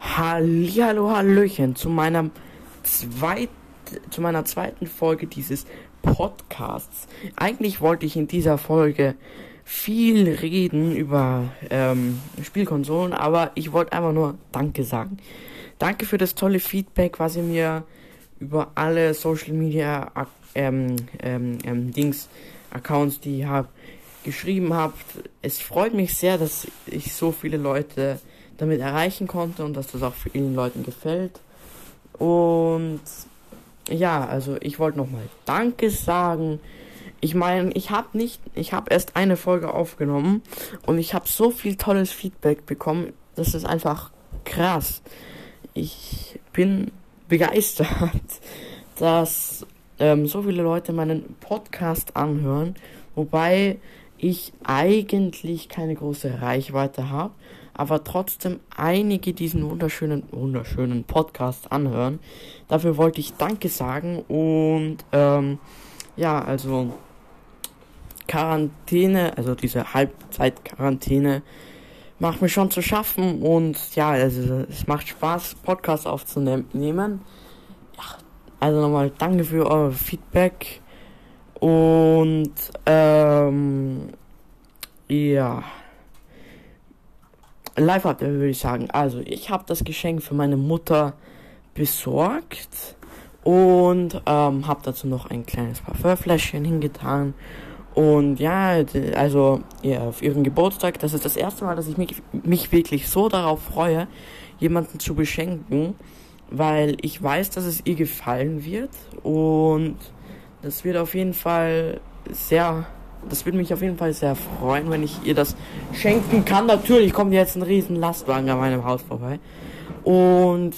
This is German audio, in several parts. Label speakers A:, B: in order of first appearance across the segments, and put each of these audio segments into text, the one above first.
A: Hallihallo, Hallöchen zu meiner zweit, zu meiner zweiten Folge dieses Podcasts. Eigentlich wollte ich in dieser Folge viel reden über ähm, Spielkonsolen, aber ich wollte einfach nur Danke sagen. Danke für das tolle Feedback, was ihr mir über alle Social Media ähm, ähm, ähm, Dings Accounts, die ich habe, geschrieben habt. Es freut mich sehr, dass ich so viele Leute damit erreichen konnte und dass das auch vielen Leuten gefällt. Und ja, also ich wollte nochmal Danke sagen. Ich meine, ich habe nicht, ich habe erst eine Folge aufgenommen und ich habe so viel tolles Feedback bekommen. Das ist einfach krass. Ich bin begeistert, dass ähm, so viele Leute meinen Podcast anhören, wobei ich eigentlich keine große Reichweite habe, aber trotzdem einige diesen wunderschönen, wunderschönen Podcast anhören. Dafür wollte ich Danke sagen und ähm, ja, also Quarantäne, also diese Halbzeit-Quarantäne, macht mir schon zu schaffen und ja, also es macht Spaß, Podcasts aufzunehmen. Ja, also nochmal danke für euer Feedback und ähm, ja. Live-Update würde ich sagen. Also, ich habe das Geschenk für meine Mutter besorgt und ähm, habe dazu noch ein kleines Parfümfläschchen hingetan. Und ja, also ja, auf ihren Geburtstag, das ist das erste Mal, dass ich mich, mich wirklich so darauf freue, jemanden zu beschenken, weil ich weiß, dass es ihr gefallen wird und das wird auf jeden Fall sehr das würde mich auf jeden Fall sehr freuen, wenn ich ihr das schenken kann. Natürlich kommt jetzt ein riesen Lastwagen an meinem Haus vorbei. Und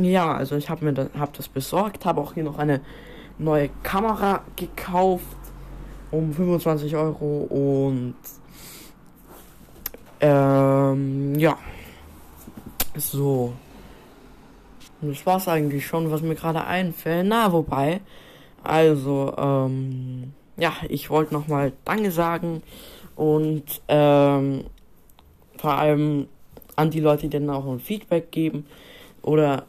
A: ja, also ich habe mir das, hab das besorgt, habe auch hier noch eine neue Kamera gekauft um 25 Euro und ähm, ja, so. Das war's eigentlich schon, was mir gerade einfällt. Na, wobei, also, ähm, ja, ich wollte nochmal Danke sagen und ähm, vor allem an die Leute, die dann auch ein Feedback geben oder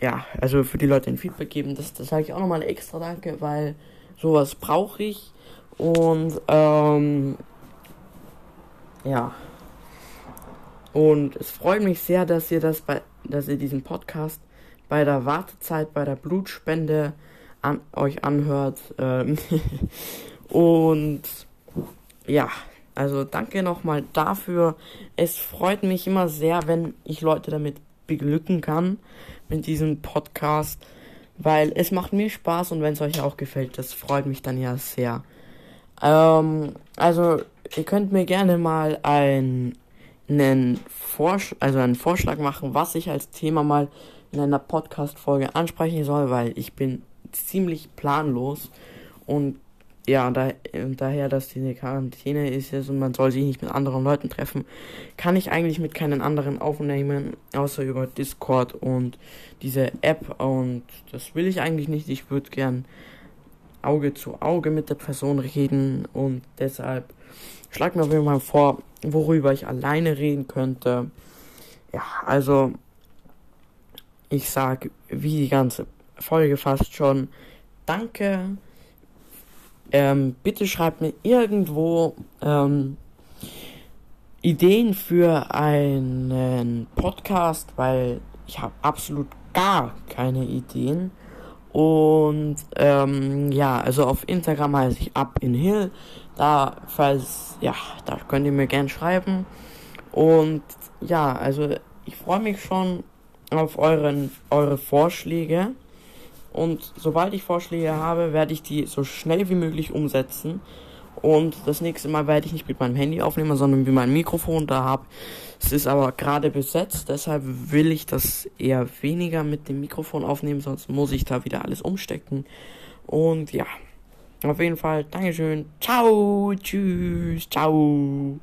A: ja, also für die Leute ein Feedback geben, das, das sage ich auch nochmal extra Danke, weil sowas brauche ich und ähm, ja. Und es freut mich sehr, dass ihr das bei, dass ihr diesen Podcast bei der Wartezeit, bei der Blutspende an, euch anhört. Ähm und ja, also danke nochmal dafür. Es freut mich immer sehr, wenn ich Leute damit beglücken kann mit diesem Podcast, weil es macht mir Spaß und wenn es euch auch gefällt, das freut mich dann ja sehr. Ähm, also ihr könnt mir gerne mal ein, einen, Vorsch also einen Vorschlag machen, was ich als Thema mal in einer Podcast-Folge ansprechen soll, weil ich bin ziemlich planlos und ja, da, daher, dass diese Quarantäne ist und man soll sich nicht mit anderen Leuten treffen, kann ich eigentlich mit keinen anderen aufnehmen, außer über Discord und diese App und das will ich eigentlich nicht. Ich würde gern Auge zu Auge mit der Person reden und deshalb schlag mir Fall vor, worüber ich alleine reden könnte. Ja, also ich sag, wie die ganze Folge fast schon. Danke. Ähm, bitte schreibt mir irgendwo ähm, Ideen für einen Podcast, weil ich habe absolut gar keine Ideen. Und ähm, ja, also auf Instagram heiße ich Up in Hill. Da, falls, ja, da könnt ihr mir gern schreiben. Und ja, also ich freue mich schon auf euren, eure Vorschläge. Und sobald ich Vorschläge habe, werde ich die so schnell wie möglich umsetzen. Und das nächste Mal werde ich nicht mit meinem Handy aufnehmen, sondern mit meinem Mikrofon da habe. Es ist aber gerade besetzt, deshalb will ich das eher weniger mit dem Mikrofon aufnehmen, sonst muss ich da wieder alles umstecken. Und ja, auf jeden Fall, Dankeschön. Ciao, tschüss, ciao.